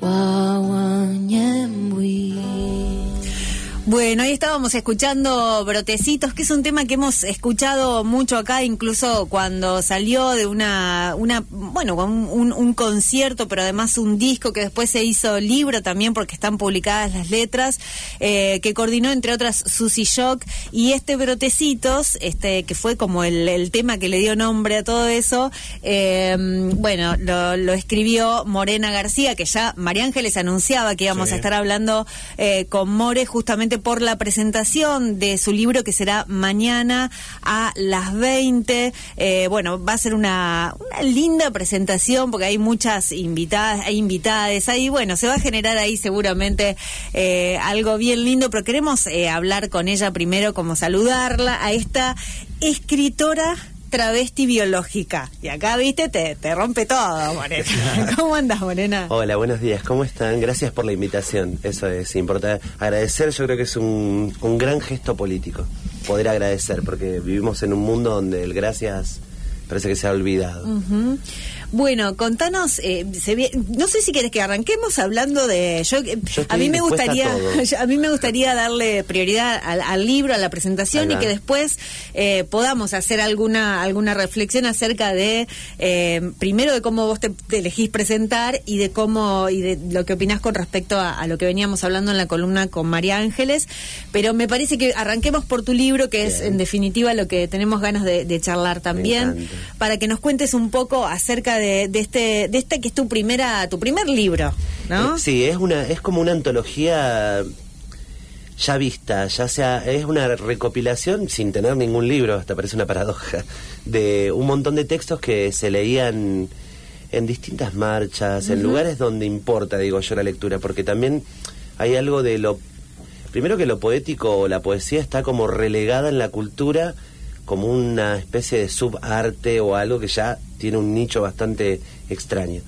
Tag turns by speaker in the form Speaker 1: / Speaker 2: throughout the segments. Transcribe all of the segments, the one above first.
Speaker 1: Whoa. Bueno, ahí estábamos escuchando Brotecitos, que es un tema que hemos escuchado mucho acá, incluso cuando salió de una, una bueno, un, un concierto, pero además un disco que después se hizo libro también porque están publicadas las letras, eh, que coordinó entre otras Susy Shock y este Brotecitos, este que fue como el, el tema que le dio nombre a todo eso, eh, bueno, lo, lo, escribió Morena García, que ya María Ángeles anunciaba que íbamos
Speaker 2: Sí.
Speaker 1: a estar hablando eh, con More justamente por la presentación de su libro que será mañana a las 20. Eh, bueno, va a ser una, linda presentación porque hay muchas invitadas, hay invitadas, ahí, bueno, se va a generar ahí seguramente eh, algo bien lindo, pero queremos eh, hablar con ella primero, como saludarla a esta escritora travesti biológica. Y acá, viste, te, te rompe todo, Morena. ¿Cómo andas, Morena?
Speaker 2: Hola, buenos días, ¿cómo están? Gracias por la invitación, eso es importante. Agradecer yo creo que es un, un gran gesto político, poder agradecer, porque vivimos en un mundo donde el gracias parece que se ha olvidado.
Speaker 1: Bueno, contanos, eh, se no sé si quieres que arranquemos hablando de, yo,
Speaker 2: Yo
Speaker 1: a mí me
Speaker 2: a
Speaker 1: gustaría, yo- a mí me gustaría darle prioridad al, al libro, a la presentación y que después eh, podamos hacer alguna alguna reflexión acerca de eh, primero de cómo vos te, te elegís presentar y de cómo y de lo que opinás con respecto a, a lo que veníamos hablando en la columna con María Ángeles, pero me parece que arranquemos por tu libro que es en definitiva lo que tenemos ganas de, de charlar también para que nos cuentes un poco acerca de, de este de este que es tu primera tu primer libro, ¿no?
Speaker 2: Eh, sí, es una es como una antología ya vista, ya sea es una recopilación sin tener ningún libro, hasta parece una paradoja, de un montón de textos que se leían en distintas marchas, en lugares donde importa, digo yo, la lectura, porque también hay algo de lo primero que lo poético o la poesía está como relegada en la cultura como una especie de subarte o algo que ya tiene un nicho bastante extraño.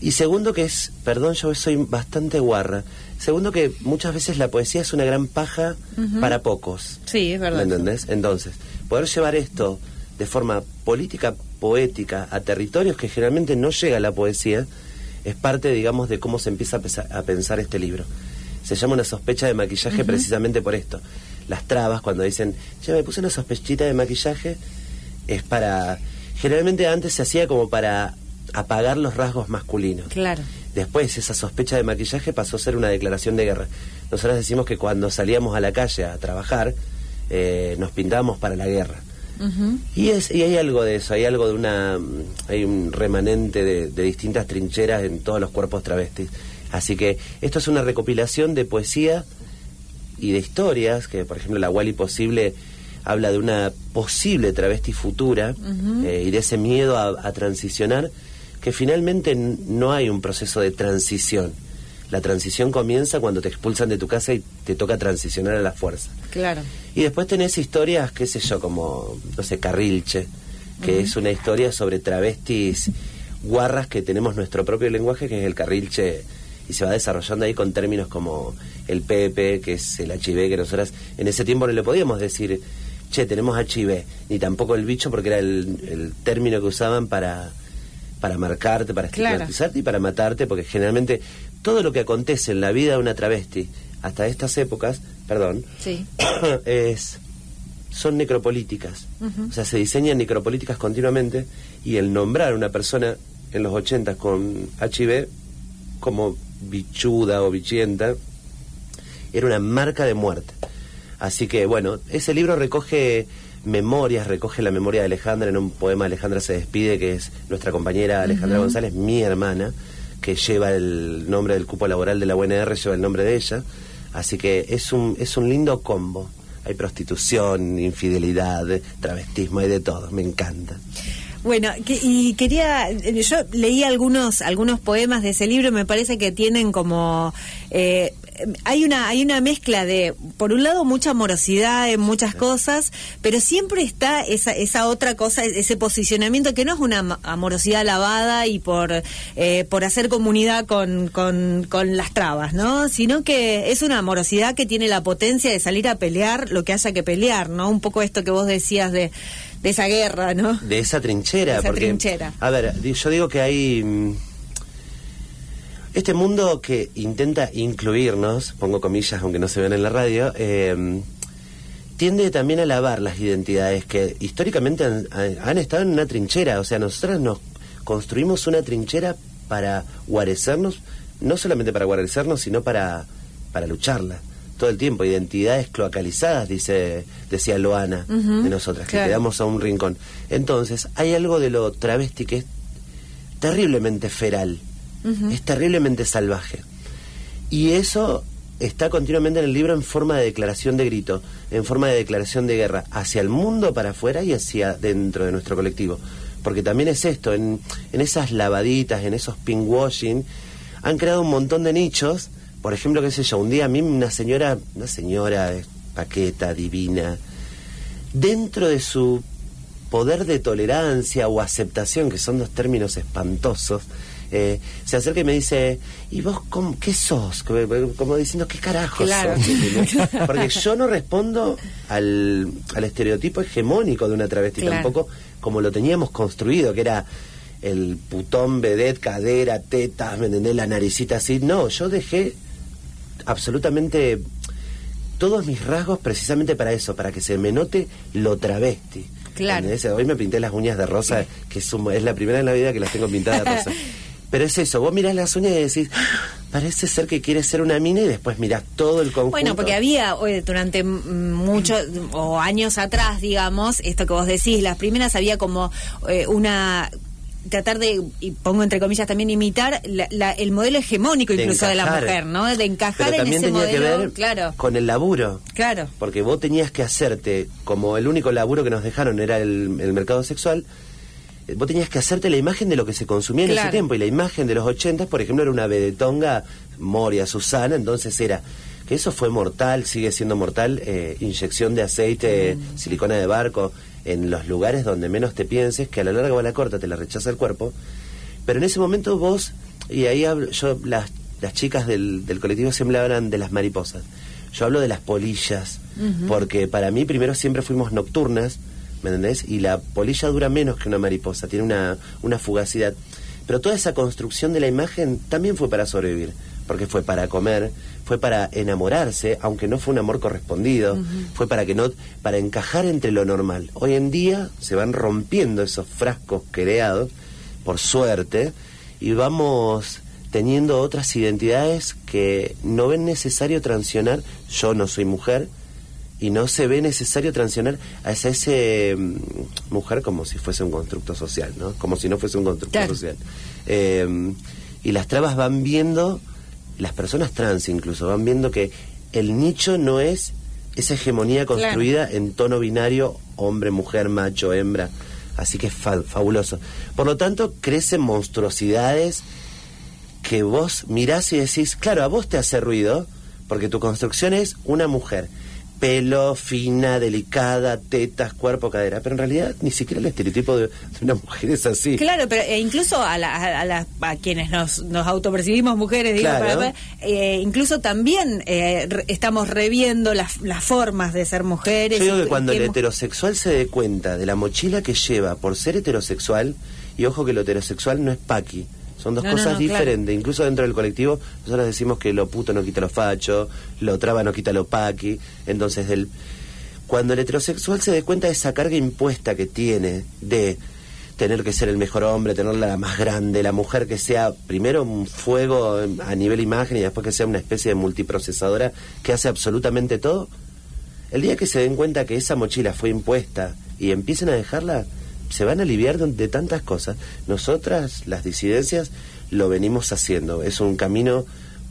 Speaker 2: Y segundo que es, perdón, yo soy bastante guarra. Segundo que muchas veces la poesía es una gran paja para pocos.
Speaker 1: Sí, es verdad.
Speaker 2: ¿Me entendés? Entonces, poder llevar esto de forma política, poética, a territorios que generalmente no llega la poesía, es parte, digamos, de cómo se empieza a, a pensar este libro. Se llama una sospecha de maquillaje precisamente por esto. Las trabas, cuando dicen, ya me puse una sospechita de maquillaje, es para... Generalmente antes se hacía como para apagar los rasgos masculinos.
Speaker 1: Claro.
Speaker 2: Después esa sospecha de maquillaje pasó a ser una declaración de guerra. Nosotros decimos que cuando salíamos a la calle a trabajar, eh, nos pintábamos para la guerra. Y, es, y hay algo de eso, hay algo de una... Hay un remanente de, de distintas trincheras en todos los cuerpos travestis. Así que esto es una recopilación de poesía y de historias, que por ejemplo la Wally Posible habla de una posible travesti futura eh, y de ese miedo a, a transicionar, que finalmente no hay un proceso de transición. La transición comienza cuando te expulsan de tu casa y te toca transicionar a la fuerza.
Speaker 1: Claro.
Speaker 2: Y después tenés historias, qué sé yo, como, no sé, Carrilche, que es una historia sobre travestis guarras que tenemos nuestro propio lenguaje, que es el Carrilche, y se va desarrollando ahí con términos como el PP, que es el HIV, que nosotras en ese tiempo no le podíamos decir, che, tenemos HIV, ni tampoco el bicho, porque era el, el término que usaban para, para marcarte, para
Speaker 1: Claro.
Speaker 2: estigmatizarte y para matarte, porque generalmente todo lo que acontece en la vida de una travesti, hasta estas épocas, perdón,
Speaker 1: Sí.
Speaker 2: es son necropolíticas. O sea, se diseñan necropolíticas continuamente y el nombrar a una persona en los 80 con HIV como bichuda o bichienta era una marca de muerte. Así que bueno, ese libro recoge memorias, recoge la memoria de Alejandra, en un poema Alejandra se despide, que es nuestra compañera Alejandra González, mi hermana, que lleva el nombre del cupo laboral de la UNR, lleva el nombre de ella. Así que es un, es un lindo combo. Hay prostitución, infidelidad, travestismo, hay de todo, me encanta.
Speaker 1: Bueno, que- y quería, eh, yo leí algunos algunos poemas de ese libro, me parece que tienen como eh, hay una hay una mezcla de por un lado mucha amorosidad en muchas cosas, pero siempre está esa esa otra cosa, ese posicionamiento que no es una am- amorosidad lavada y por eh, por hacer comunidad con, con con las trabas, ¿no? Sino que es una amorosidad que tiene la potencia de salir a pelear lo que haya que pelear, ¿no? Un poco esto que vos decías de de esa guerra, ¿no?
Speaker 2: de esa trinchera.
Speaker 1: Esa
Speaker 2: porque,
Speaker 1: trinchera.
Speaker 2: A ver, yo digo que hay. mm, Este mundo que intenta incluirnos, pongo comillas aunque no se vean en la radio, eh, tiende también a lavar las identidades que históricamente han, han estado en una trinchera. O sea, nosotras nos construimos una trinchera para guarecernos, no solamente para guarecernos, sino para, para lucharla todo el tiempo, identidades cloacalizadas, dice, decía Loana de nosotras, que quedamos a un rincón. Entonces, hay algo de lo travesti que es terriblemente feral, es terriblemente salvaje. Y eso está continuamente en el libro en forma de declaración de grito, en forma de declaración de guerra, hacia el mundo para afuera y hacia dentro de nuestro colectivo. Porque también es esto, en, en esas lavaditas, en esos pinkwashing, han creado un montón de nichos por ejemplo, qué sé yo, un día a mí una señora, una señora paqueta, divina, dentro de su poder de tolerancia o aceptación, que son dos términos espantosos, eh, se acerca y me dice, ¿y vos qué sos? Como, diciendo, ¿qué carajo sos? Porque yo no respondo al, al, estereotipo hegemónico de una travesti, tampoco como lo teníamos construido, que era el putón, vedette, cadera, tetas, ¿me entendés? La naricita así. No, yo dejé absolutamente todos mis rasgos precisamente para eso, para que se me note lo travesti.
Speaker 1: Claro.
Speaker 2: Hoy me pinté las uñas de rosa, que es, es la primera en la vida que las tengo pintadas de rosa. Pero es eso, vos mirás las uñas y decís, parece ser que quieres ser una mina y después mirás todo el conjunto.
Speaker 1: Bueno, porque había durante muchos o años atrás, digamos, esto que vos decís, las primeras había como eh, una tratar de, y pongo entre comillas también, imitar el modelo hegemónico incluso de la mujer, ¿no? De encajar en ese modelo. Que ver
Speaker 2: claro. con el laburo.
Speaker 1: Claro.
Speaker 2: Porque vos tenías que hacerte, como el único laburo que nos dejaron era el, mercado sexual, eh, vos tenías que hacerte la imagen de lo que se consumía en ese tiempo. Y la imagen de los 80, por ejemplo, era una vedetonga, Moria, Susana, entonces era que eso fue mortal, sigue siendo mortal, eh, inyección de aceite, mm. silicona de barco, en los lugares donde menos te pienses, que a la larga o a la corta te la rechaza el cuerpo, pero en ese momento vos, y ahí hablo, yo, las, las chicas del, del colectivo siempre hablan de las mariposas, yo hablo de las polillas, porque para mí primero siempre fuimos nocturnas, ¿me entendés? Y la polilla dura menos que una mariposa, tiene una, una fugacidad. Pero toda esa construcción de la imagen también fue para sobrevivir porque fue para comer, fue para enamorarse, aunque no fue un amor correspondido, fue para que no, para encajar entre lo normal. Hoy en día se van rompiendo esos frascos creados, por suerte, y vamos teniendo otras identidades que no ven necesario transicionar, yo no soy mujer, y no se ve necesario transicionar hacia ese mm, mujer como si fuese un constructo social, ¿no? Como si no fuese un constructo social. Eh, y las trabas van viendo las personas trans incluso van viendo que el nicho no es esa hegemonía construida en tono binario hombre, mujer, macho, hembra. Así que es fabuloso. Por lo tanto, crecen monstruosidades que vos mirás y decís, claro, a vos te hace ruido, porque tu construcción es una mujer pelo, fina, delicada, tetas, cuerpo, cadera. Pero en realidad ni siquiera el estereotipo de, una mujer es así.
Speaker 1: Claro, pero e incluso a, a, a, quienes nos, nos autopercibimos mujeres, digo, eh, incluso también eh, estamos reviendo las, las formas de ser mujeres.
Speaker 2: Yo digo que cuando el heterosexual se dé cuenta de la mochila que lleva por ser heterosexual, y ojo que lo heterosexual no es paqui, son dos cosas diferentes. Incluso dentro del colectivo, nosotros decimos que lo puto no quita lo facho, lo traba no quita lo paqui. Entonces, del, cuando el heterosexual se dé cuenta de esa carga impuesta que tiene de tener que ser el mejor hombre, tenerla la más grande, la mujer que sea primero un fuego a nivel imagen y después que sea una especie de multiprocesadora que hace absolutamente todo, el día que se den cuenta que esa mochila fue impuesta y empiecen a dejarla, se van a aliviar de, tantas cosas. Nosotras, las disidencias, lo venimos haciendo. Es un camino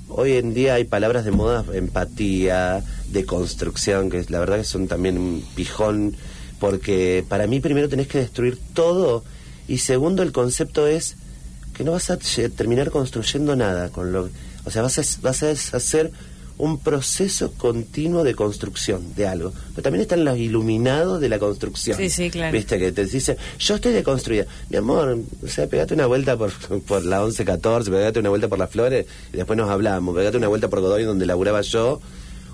Speaker 2: hoy en día hay palabras de moda, empatía, de construcción, que la verdad que son también un pijón, porque para mí primero tenés que destruir todo y segundo el concepto es que no vas a terminar construyendo nada con lo, o sea, vas a, vas a hacer un proceso continuo de construcción de algo. Pero también están los iluminados de la construcción.
Speaker 1: Sí, sí, claro.
Speaker 2: Viste que te dicen, yo estoy deconstruida. Mi amor, o sea, pegate una vuelta por, por la 1114, pegate una vuelta por las flores y después nos hablamos. Pegate una vuelta por Godoy donde laburaba yo.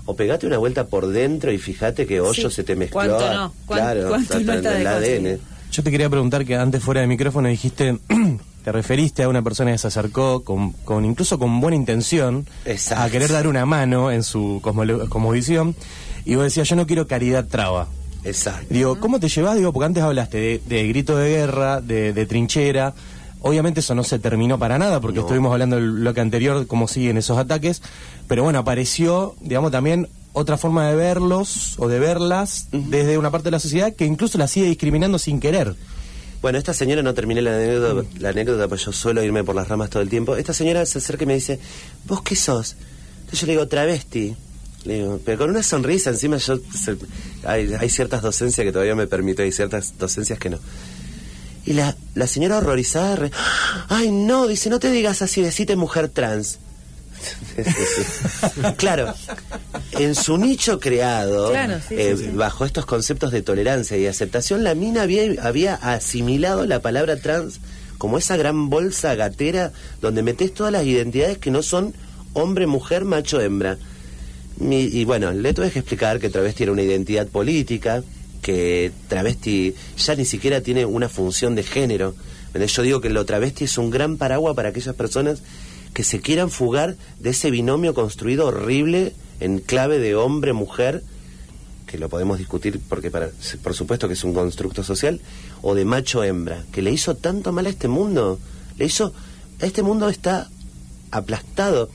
Speaker 2: O pegate una vuelta por dentro y fíjate que hoyo se te mezcló.
Speaker 1: ¿Cuánto no?
Speaker 2: claro,
Speaker 1: ¿cuánto
Speaker 2: en el ADN.
Speaker 3: Yo te quería preguntar que antes fuera de micrófono dijiste te referiste a una persona que se acercó con, con incluso con buena intención
Speaker 2: Exacto.
Speaker 3: a querer dar una mano en su cosmovisión y vos decías, yo no quiero caridad traba.
Speaker 2: Exacto.
Speaker 3: Digo, ¿cómo te llevas? Digo, porque antes hablaste de, de grito de guerra, de, de trinchera. Obviamente eso no se terminó para nada, porque
Speaker 2: No.
Speaker 3: estuvimos hablando del bloque anterior, cómo siguen esos ataques. Pero bueno, apareció, digamos, también otra forma de verlos o de verlas desde una parte de la sociedad que incluso la sigue discriminando sin querer.
Speaker 2: Bueno, esta señora, no terminé la anécdota, la anécdota, pues yo suelo irme por las ramas todo el tiempo. Esta señora se acerca y me dice, ¿vos qué sos? Entonces yo le digo, travesti. Le digo, pero con una sonrisa encima yo... se- hay, hay ciertas docencias que todavía me permito, hay ciertas docencias que no. Y la, la señora horrorizada, re- ay no, dice, no te digas así, decite mujer trans. Claro, en su nicho creado,
Speaker 1: Claro, sí,
Speaker 2: eh,
Speaker 1: sí, sí.
Speaker 2: bajo estos conceptos de tolerancia y aceptación, la mina había, había asimilado la palabra trans como esa gran bolsa gatera donde metes todas las identidades que no son hombre, mujer, macho, hembra. Mi- y bueno, le tuve que explicar que travesti era una identidad política, que travesti ya ni siquiera tiene una función de género. Yo digo que lo travesti es un gran paraguas para aquellas personas que se quieran fugar de ese binomio construido horrible en clave de hombre-mujer, que lo podemos discutir porque para, por supuesto que es un constructo social, o de macho-hembra, que le hizo tanto mal a este mundo. Le hizo... Este mundo está aplastado.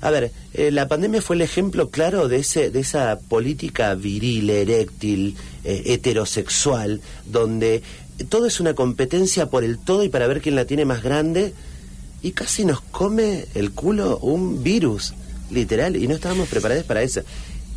Speaker 2: A ver, eh, la pandemia fue el ejemplo claro de ese de esa política viril, eréctil, eh, heterosexual, donde todo es una competencia por el todo y para ver quién la tiene más grande y casi nos come el culo un virus, literal, y no estábamos preparados para eso.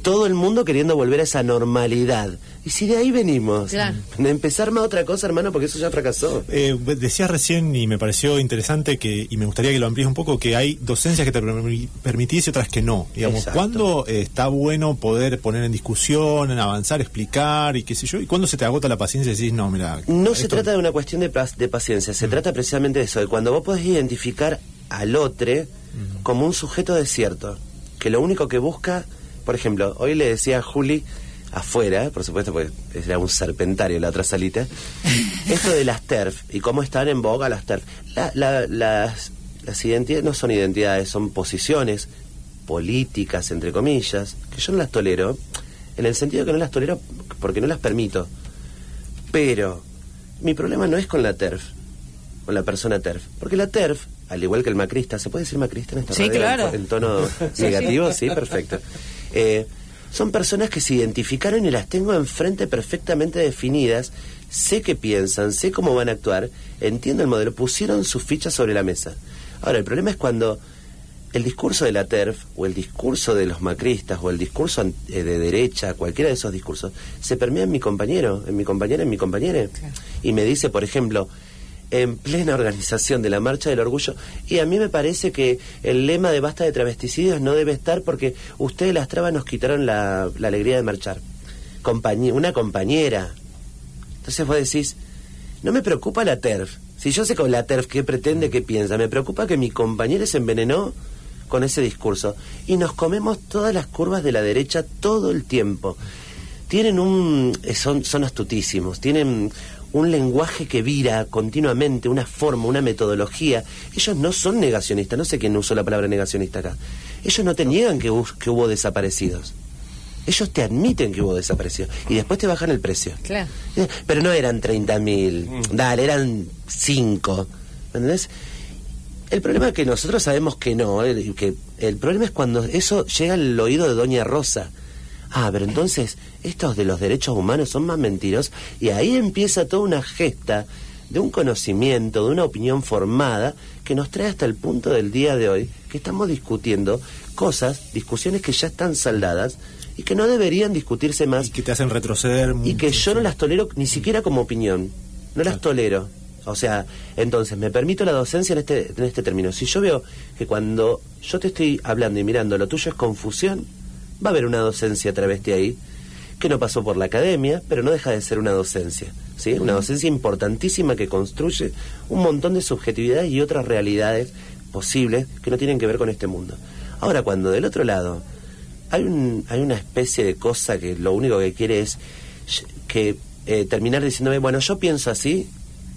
Speaker 2: Todo el mundo queriendo volver a esa normalidad. Y si de ahí venimos,
Speaker 1: Claro.
Speaker 2: de empezar más otra cosa, hermano, porque eso ya fracasó.
Speaker 4: Eh, decías recién, y me pareció interesante, que y me gustaría que lo amplíes un poco, que hay docencias que te permi- permitís y otras que no. Digamos,
Speaker 2: Exacto.
Speaker 4: ¿cuándo eh, está bueno poder poner en discusión, en avanzar, explicar y qué sé yo? ¿Y cuándo se te agota la paciencia y decís, no, mira...
Speaker 2: No se trata de una cuestión de, de paciencia, se trata precisamente de eso, de cuando vos podés identificar al otro como un sujeto desierto, que lo único que busca, por ejemplo, hoy le decía a Juli, afuera, por supuesto, porque era un serpentario la otra salita, esto de las TERF y cómo están en boga las TERF. La- la- las, las identidades no son identidades, son posiciones políticas, entre comillas, que yo no las tolero, en el sentido que no las tolero porque no las permito. Pero mi problema no es con la TERF, con la persona TERF. Porque la TERF, al igual que el macrista, ¿se puede decir macrista en esta
Speaker 1: Sí,
Speaker 2: radio?
Speaker 1: claro.
Speaker 2: En, en tono negativo, sí, perfecto. Eh, son personas que se identificaron y las tengo enfrente perfectamente definidas. Sé qué piensan, sé cómo van a actuar, entiendo el modelo, pusieron sus fichas sobre la mesa. Ahora, el problema es cuando el discurso de la TERF o el discurso de los macristas o el discurso eh, de derecha, cualquiera de esos discursos, se permea en mi compañero, en mi compañera, en mi compañera. Y me dice, por ejemplo, en plena organización de la Marcha del Orgullo, y a mí me parece que el lema de basta de travesticidios no debe estar porque ustedes las trabas nos quitaron la, alegría de marchar. Una compañera. Entonces vos decís, no me preocupa la TERF. Si yo sé con la TERF qué pretende, qué piensa, me preocupa que mi compañera se envenenó con ese discurso. Y nos comemos todas las curvas de la derecha todo el tiempo. Tienen un. eh, son, son astutísimos, tienen un lenguaje que vira continuamente, una forma, una metodología. Ellos no son negacionistas, no sé quién usó la palabra negacionista acá. Ellos no te niegan que, que hubo desaparecidos. Ellos te admiten que hubo desaparecidos y después te bajan el precio.
Speaker 1: Claro.
Speaker 2: Eh, Pero no eran 30.000, dale, eran 5. ¿Entendés? El problema es que nosotros sabemos que no, el, que el problema es cuando eso llega al oído de Doña Rosa. Ah, pero entonces estos de los derechos humanos son más mentirosos y ahí empieza toda una gesta de un conocimiento, de una opinión formada que nos trae hasta el punto del día de hoy que estamos discutiendo cosas, discusiones que ya están saldadas y que no deberían discutirse más
Speaker 4: Y que te hacen retroceder.
Speaker 2: y que yo no las tolero ni siquiera como opinión. No las tolero. O sea, entonces me permito la docencia en este, en este término. Si yo veo que cuando yo te estoy hablando y mirando lo tuyo es confusión, va a haber una docencia travesti ahí que no pasó por la academia, pero no deja de ser una docencia. ¿sí? Una docencia importantísima que construye un montón de subjetividades y otras realidades posibles que no tienen que ver con este mundo. Ahora, cuando del otro lado hay, un, hay una especie de cosa que lo único que quiere es que eh, terminar diciéndome, bueno, yo pienso así,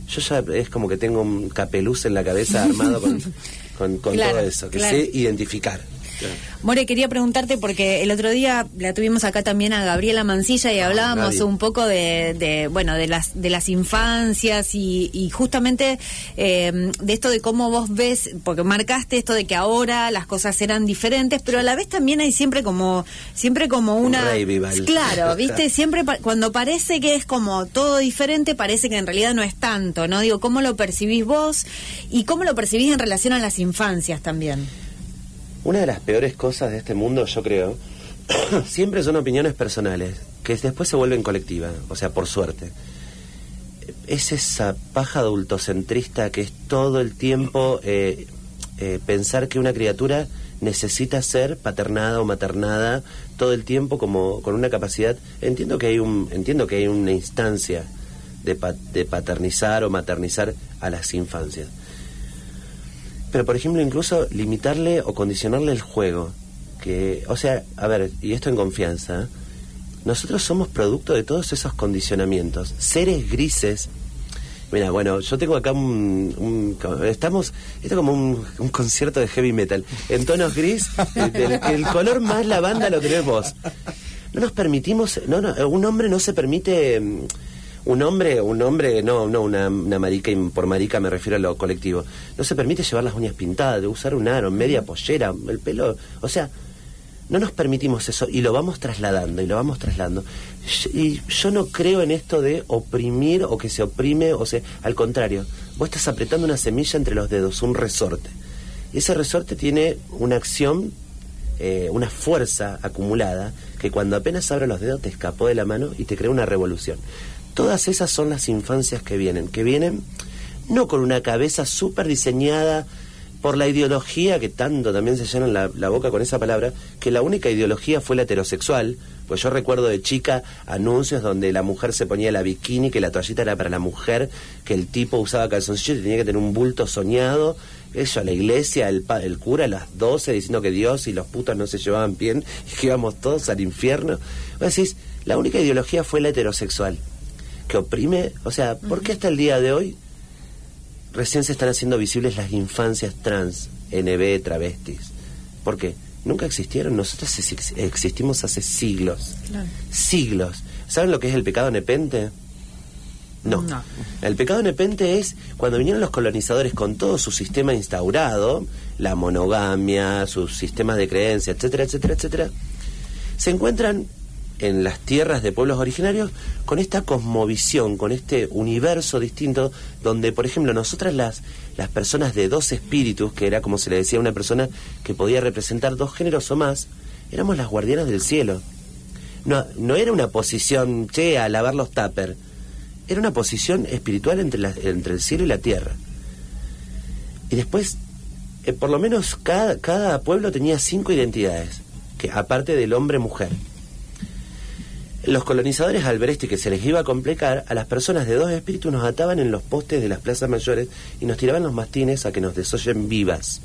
Speaker 2: yo ya es como que tengo un capeluz en la cabeza armado con, con, con
Speaker 1: Claro,
Speaker 2: todo eso, que
Speaker 1: claro.
Speaker 2: sé identificar. Claro.
Speaker 1: More, quería preguntarte porque el otro día la tuvimos acá también a Gabriela Mancilla y hablábamos
Speaker 2: Gaby.
Speaker 1: un poco de, de, bueno de las de las infancias y, y justamente eh, de esto de cómo vos ves porque marcaste esto de que ahora las cosas eran diferentes pero a la vez también hay siempre como siempre como
Speaker 2: Un
Speaker 1: una claro viste siempre pa- cuando parece que es como todo diferente parece que en realidad no es tanto no digo cómo lo percibís vos y cómo lo percibís en relación a las infancias también
Speaker 2: Una de las peores cosas de este mundo, yo creo, siempre son opiniones personales, que después se vuelven colectivas, o sea, por suerte. Es esa paja adultocentrista que es todo el tiempo eh, eh, pensar que una criatura necesita ser paternada o maternada todo el tiempo como con una capacidad entiendo que hay un entiendo que hay una instancia de, de paternizar o maternizar a las infancias pero por ejemplo incluso limitarle o condicionarle el juego que o sea a ver y esto en confianza nosotros somos producto de todos esos condicionamientos seres grises Mira, bueno, yo tengo acá un... un- estamos... Esto es como un, concierto de heavy metal. En tonos gris, el, el- el color más lavanda lo tenés vos. No nos permitimos... No, no, un hombre no se permite... Un hombre, un hombre, no, no, una, una marica, por marica me refiero a lo colectivo. No se permite llevar las uñas pintadas, usar un aro, media pollera, el pelo... O sea, no nos permitimos eso y lo vamos trasladando y lo vamos trasladando. Y yo no creo en esto de oprimir o que se oprime o se... Al contrario, vos estás apretando una semilla entre los dedos, un resorte. Y ese resorte tiene una acción, eh, una fuerza acumulada que cuando apenas abres los dedos te escapó de la mano y te crea una revolución. Todas esas son las infancias que vienen, que vienen no con una cabeza súper diseñada por la ideología, que tanto también se llenan la, boca con esa palabra, que la única ideología fue la heterosexual, pues yo recuerdo de chica anuncios donde la mujer se ponía la bikini, que la toallita era para la mujer, que el tipo usaba calzoncillos y tenía que tener un bulto soñado, eso a la iglesia, el, el cura a las 12 diciendo que Dios y los putos no se llevaban bien y que íbamos todos al infierno. Vos decís, la única ideología fue la heterosexual, que oprime, o sea, ¿por qué hasta el día de hoy recién se están haciendo visibles las infancias trans, NB, travestis. ¿Por qué? Nunca existieron, nosotros ex- existimos hace siglos. Siglos. ¿Saben lo que es el pecado nepente? No.
Speaker 1: No.
Speaker 2: El pecado nepente es cuando vinieron los colonizadores con todo su sistema instaurado, la monogamia, sus sistemas de creencia, etcétera, etcétera, etcétera, se encuentran en las tierras de pueblos originarios con esta cosmovisión, con este universo distinto, donde, por ejemplo, nosotras las, las personas de dos espíritus, que era como se le decía a una persona que podía representar dos géneros o más, éramos las guardianas del cielo. No, no era una posición, che, a lavar los tupper. Era una posición espiritual entre, la- entre el cielo y la tierra. Y después, eh, por lo menos cada, cada pueblo tenía cinco identidades, que aparte del hombre-mujer. Los colonizadores al ver esto y que se les iba a complicar, a las personas de dos espíritus nos ataban en los postes de las plazas mayores y nos tiraban los mastines a que nos desollen vivas.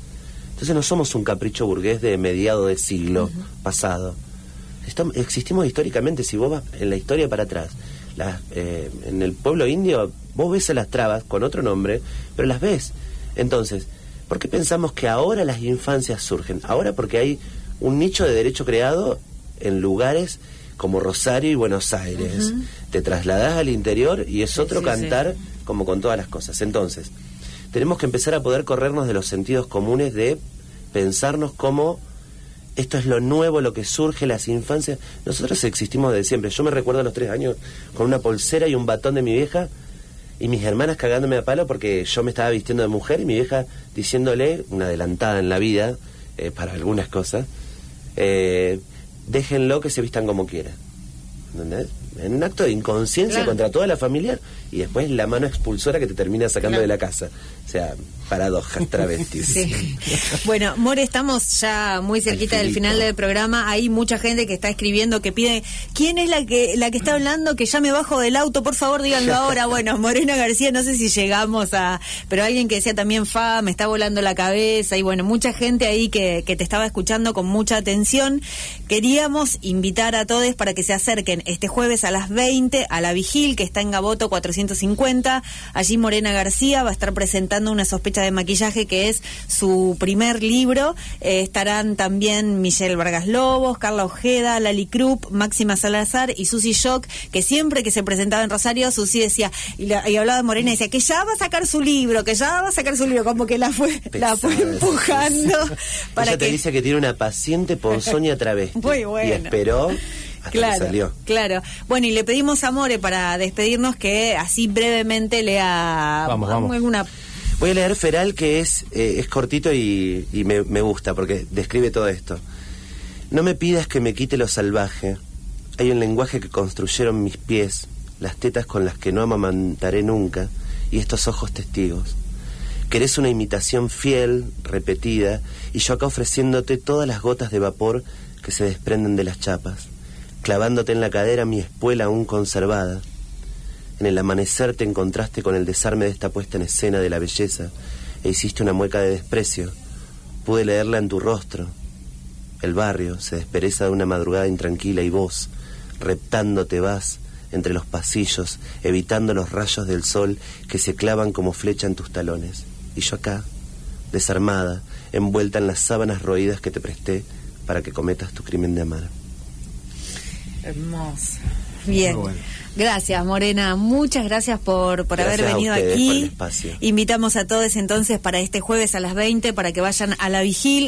Speaker 2: Entonces no somos un capricho burgués de mediado de siglo pasado. Estam- existimos históricamente, si vos vas en la historia para atrás, las, eh, en el pueblo indio, vos ves a las trabas con otro nombre, pero las ves. Entonces, ¿por qué pensamos que ahora las infancias surgen? Ahora porque hay un nicho de derecho creado en lugares como Rosario y Buenos Aires. Te trasladás al interior y es otro
Speaker 1: sí,
Speaker 2: cantar como con todas las cosas. Entonces, tenemos que empezar a poder corrernos de los sentidos comunes de pensarnos como esto es lo nuevo, lo que surge, las infancias. Nosotros existimos desde siempre. Yo me recuerdo a los tres años con una pulsera y un batón de mi vieja y mis hermanas cagándome a palo porque yo me estaba vistiendo de mujer y mi vieja diciéndole, una adelantada en la vida, eh, para algunas cosas, eh, déjenlo que se vistan como quieran. ¿Entendés? En un acto de inconsciencia
Speaker 1: Claro.
Speaker 2: contra toda la familia y después la mano expulsora que te termina sacando de la casa. O sea, paradojas, travestis.
Speaker 1: Sí. Bueno, More, estamos ya muy cerquita del final del programa. Hay mucha gente que está escribiendo que pide quién es la que la que está hablando que ya me bajo del auto, por favor, díganlo ahora. Bueno, Morena García, no sé si llegamos a, pero alguien que decía también fa, me está volando la cabeza y bueno, mucha gente ahí que, que te estaba escuchando con mucha atención. Queríamos invitar a todos para que se acerquen este jueves a las 20 a la Vigil, que está en Gaboto 450. Allí Morena García va a estar presentando una sospecha de maquillaje, que es su primer libro. Eh, estarán también Michelle Vargas Lobos, Carla Ojeda, Lali Krupp, Máxima Salazar y Susi Shock, que siempre que se presentaba en Rosario, Susi decía, y, la- y hablaba de Morena, y decía que ya va a sacar su libro, que ya va a sacar su libro, como que la fue, la fue empujando para
Speaker 2: Ella te
Speaker 1: que
Speaker 2: dice que tiene una paciente ponzoña travesti.
Speaker 1: Muy bueno.
Speaker 2: Y esperó hasta
Speaker 1: claro,
Speaker 2: que salió.
Speaker 1: Claro. Bueno, y le pedimos a More para despedirnos que así brevemente lea
Speaker 3: Vamos, vamos.
Speaker 1: alguna.
Speaker 2: Voy a leer Feral, que es, eh, es cortito y, y me, me gusta porque describe todo esto. No me pidas que me quite lo salvaje. Hay un lenguaje que construyeron mis pies, las tetas con las que no amamantaré nunca, y estos ojos testigos. Querés una imitación fiel, repetida, y yo acá ofreciéndote todas las gotas de vapor que se desprenden de las chapas, clavándote en la cadera mi espuela aún conservada. En el amanecer te encontraste con el desarme de esta puesta en escena de la belleza e hiciste una mueca de desprecio. Pude leerla en tu rostro. El barrio se despereza de una madrugada intranquila y vos, reptando te vas entre los pasillos, evitando los rayos del sol que se clavan como flecha en tus talones. Y yo acá, desarmada, envuelta en las sábanas roídas que te presté para que cometas tu crimen de amar.
Speaker 1: Hermoso. Bien.
Speaker 4: Bueno.
Speaker 1: Gracias, Morena. Muchas gracias por, por
Speaker 2: Gracias
Speaker 1: haber venido aquí.
Speaker 2: por el espacio.
Speaker 1: Invitamos a todos entonces para este jueves a las 20 para que vayan a la vigil.